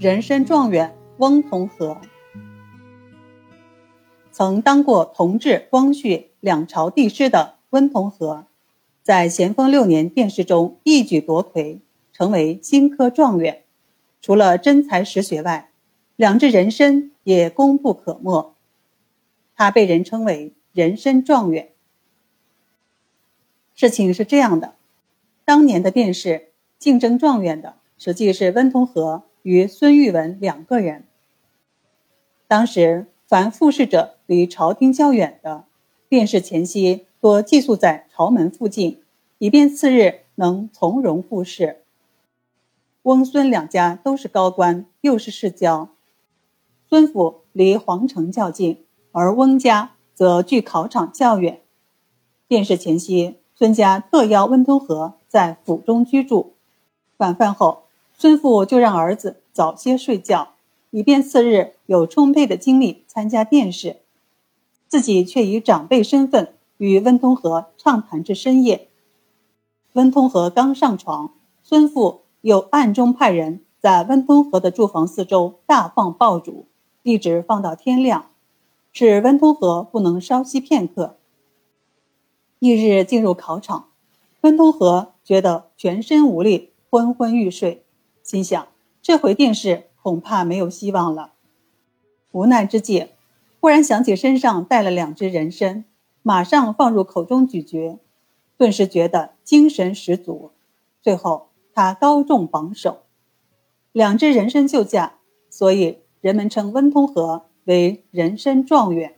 人参状元翁同龢。曾当过同治、光绪两朝帝师的温同龢，在咸丰六年殿试中一举夺魁，成为新科状元。除了真才实学外，两只人参也功不可没。他被人称为“人参状元”。事情是这样的，当年的殿试竞争状元的实际是温同和与孙玉文两个人。当时凡复试者离朝廷较远的，殿试前夕多寄宿在朝门附近，以便次日能从容复试。翁孙两家都是高官，又是世交，孙府离皇城较近。而翁家则距考场较远。殿试前夕，孙家特邀温通和在府中居住。晚饭后，孙父就让儿子早些睡觉，以便次日有充沛的精力参加殿试。自己却以长辈身份与温通和畅谈至深夜。温通和刚上床，孙父又暗中派人在温通和的住房四周大放爆竹，一直放到天亮。使温通和不能稍息片刻。翌日进入考场，温通和觉得全身无力，昏昏欲睡，心想这回殿试恐怕没有希望了。无奈之际，忽然想起身上带了两只人参，马上放入口中咀嚼，顿时觉得精神十足。最后他高中榜首，两只人参就驾，所以人们称温通和。为人参状元。